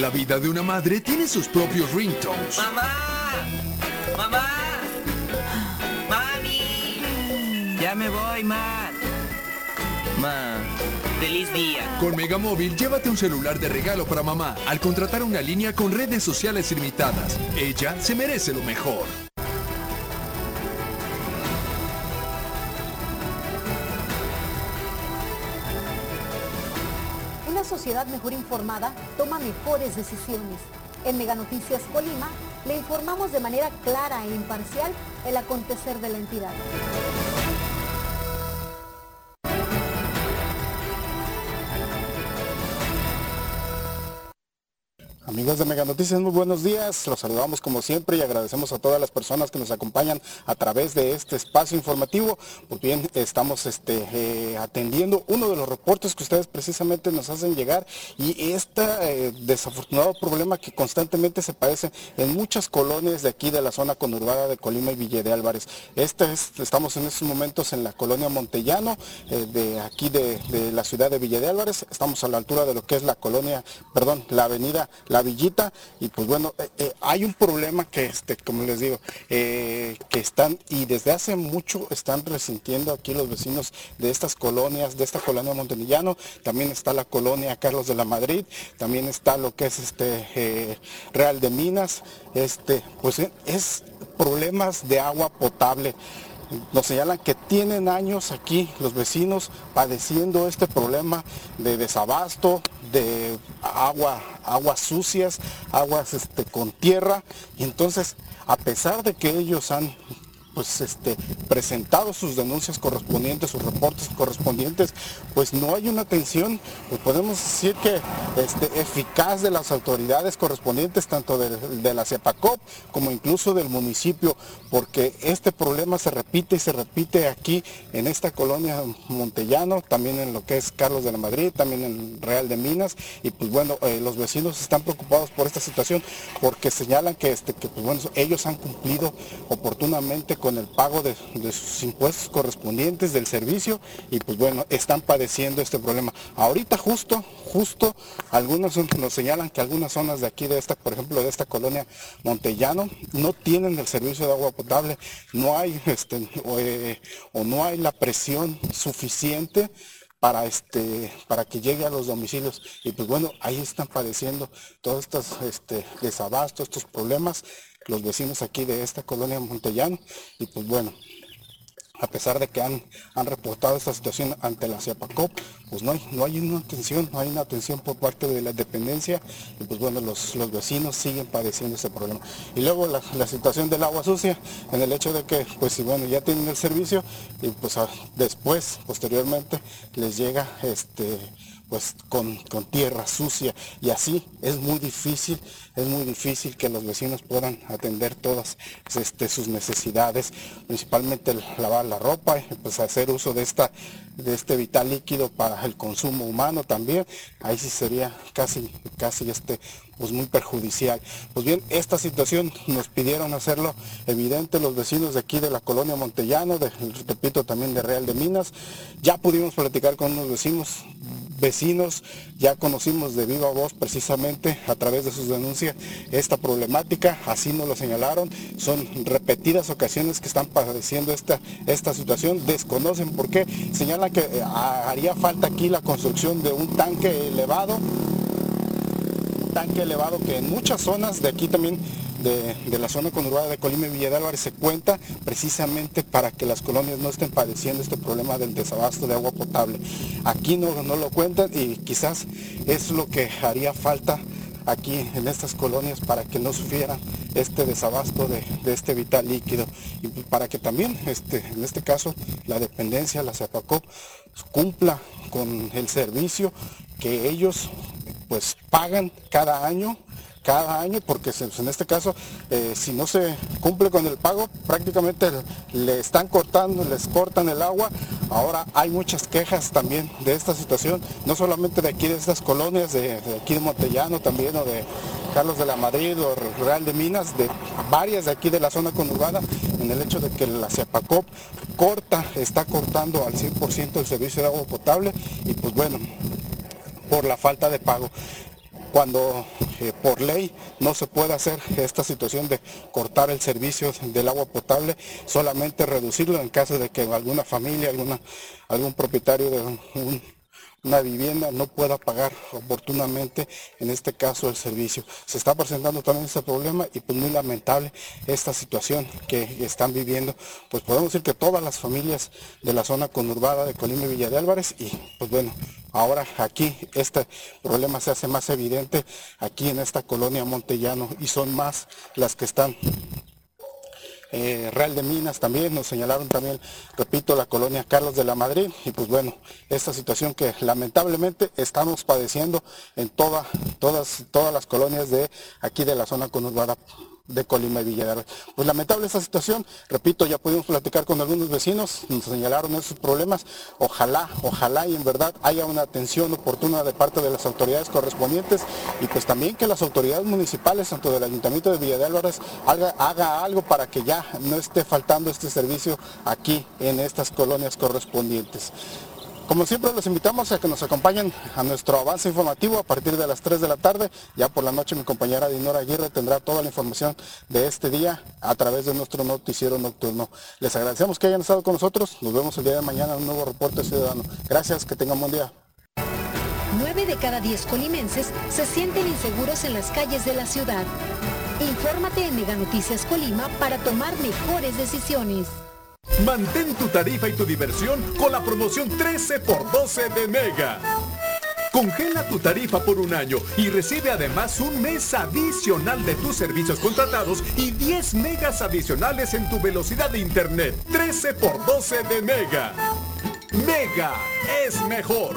La vida de una madre tiene sus propios ringtones. ¡Mamá! ¡Mamá! ¡Mami! Ya me voy, Matt. Ma, feliz día. Con Megamóvil, llévate un celular de regalo para mamá al contratar una línea con redes sociales ilimitadas. Ella se merece lo mejor. Sociedad mejor informada toma mejores decisiones. En Mega Noticias Colima le informamos de manera clara e imparcial el acontecer de la entidad. Amigos de Mega Noticias, muy buenos días. Los saludamos como siempre y agradecemos a todas las personas que nos acompañan a través de este espacio informativo. Pues bien, estamos este, eh, atendiendo uno de los reportes que ustedes precisamente nos hacen llegar y este eh, desafortunado problema que constantemente se padece en muchas colonias de aquí de la zona conurbada de Colima y Villa de Álvarez. Este es, estamos en estos momentos en la colonia Montellano, eh, de aquí de, de la ciudad de Villa de Álvarez. Estamos a la altura de lo que es la colonia, perdón, la avenida La Y pues bueno, eh, eh, hay un problema que, este, como les digo, eh, que están y desde hace mucho están resintiendo aquí los vecinos de estas colonias, de esta colonia Montenillano, también está la colonia Carlos de la Madrid, también está lo que es este Real de Minas, este, pues es problemas de agua potable. Nos señalan que tienen años aquí los vecinos padeciendo este problema de desabasto, de agua, aguas sucias, aguas este, con tierra. Y entonces, a pesar de que ellos han pues este presentado sus denuncias correspondientes, sus reportes correspondientes, pues no hay una atención, pues podemos decir que este, eficaz de las autoridades correspondientes, tanto de, la CEPACOP como incluso del municipio, porque este problema se repite y se repite aquí en esta colonia Montellano, también en lo que es Carlos de la Madrid, también en Real de Minas, y pues bueno, eh, los vecinos están preocupados por esta situación porque señalan que, este, que pues bueno, ellos han cumplido oportunamente con el pago de, sus impuestos correspondientes del servicio y pues bueno, están padeciendo este problema. Ahorita justo, justo, algunos nos señalan que algunas zonas de aquí de esta, por ejemplo, de esta colonia Montellano, no tienen el servicio de agua potable, no hay este, o, eh, no hay la presión suficiente para este para que llegue a los domicilios y pues bueno ahí están padeciendo todos estos este, desabastos estos problemas los vecinos aquí de esta colonia Montellano y pues bueno a pesar de que han, han reportado esta situación ante la CEPACOP, pues no hay, no hay una atención, no hay una atención por parte de la dependencia y pues bueno, los, los vecinos siguen padeciendo ese problema. Y luego la, la, situación del agua sucia, en el hecho de que pues bueno, ya tienen el servicio y pues después, posteriormente, les llega este pues con, con, tierra sucia. Y así es muy difícil, es muy difícil que los vecinos puedan atender todas este, sus necesidades, principalmente lavar la ropa y pues hacer uso de esta de este vital líquido para el consumo humano también, ahí sí sería casi, casi este, pues muy perjudicial. Pues bien, esta situación nos pidieron hacerlo evidente los vecinos de aquí de la colonia Montellano, de, repito también de Real de Minas, ya pudimos platicar con unos vecinos, ya conocimos de viva voz precisamente a través de sus denuncias esta problemática, así nos lo señalaron, son repetidas ocasiones que están padeciendo esta, esta situación, desconocen por qué, señalan que eh, haría falta aquí la construcción de un tanque elevado, un tanque elevado que en muchas zonas de aquí también de, la zona conurbada de Colima y Villa se cuenta precisamente para que las colonias no estén padeciendo este problema del desabasto de agua potable. Aquí no, no lo cuentan y quizás es lo que haría falta aquí en estas colonias para que no sufrieran este desabasto de, de, este vital líquido y para que también este, en este caso la dependencia, la CEPACOP, cumpla con el servicio que ellos pues pagan cada año cada año porque en este caso eh, si no se cumple con el pago prácticamente le están cortando, les cortan el agua. Ahora hay muchas quejas también de esta situación, no solamente de aquí de estas colonias, de, aquí de Montellano también o de Carlos de la Madrid o Real de Minas, de varias de aquí de la zona conurbada, en el hecho de que la CEPACOP corta, está cortando al 100% el servicio de agua potable y pues bueno, por la falta de pago. Cuando eh, por ley no se puede hacer esta situación de cortar el servicio del agua potable, solamente reducirlo en caso de que alguna familia, alguna, algún propietario de un una vivienda no pueda pagar oportunamente, en este caso, el servicio. Se está presentando también este problema y pues muy lamentable esta situación que están viviendo. Pues podemos decir que todas las familias de la zona conurbada de Colima y Villa de Álvarez y pues bueno, ahora aquí este problema se hace más evidente aquí en esta colonia Montellano y son más las que están eh, Real de Minas también, nos señalaron también, repito, la colonia Carlos de la Madrid, y pues bueno, esta situación que lamentablemente estamos padeciendo en toda, todas, todas las colonias de aquí de la zona conurbada de Colima y Villarreal. Pues lamentable esta situación, repito, ya pudimos platicar con algunos vecinos, nos señalaron esos problemas, ojalá, ojalá y en verdad haya una atención oportuna de parte de las autoridades correspondientes y pues también que las autoridades municipales, tanto del Ayuntamiento de Villa de Álvarez, haga, haga algo para que ya no esté faltando este servicio aquí en estas colonias correspondientes. Como siempre los invitamos a que nos acompañen a nuestro avance informativo a partir de las 3 de la tarde. Ya por la noche mi compañera Dinora Aguirre tendrá toda la información de este día a través de nuestro noticiero nocturno. Les agradecemos que hayan estado con nosotros. Nos vemos el día de mañana en un nuevo reporte ciudadano. Gracias, que tengan buen día. 9 de cada 10 colimenses se sienten inseguros en las calles de la ciudad. Infórmate en Mega Noticias Colima para tomar mejores decisiones. Mantén tu tarifa y tu diversión con la promoción 13x12 de Mega. Congela tu tarifa por un año y recibe además un mes adicional de tus servicios contratados y 10 megas adicionales en tu velocidad de internet. 13 x 12 de Mega. Mega es mejor.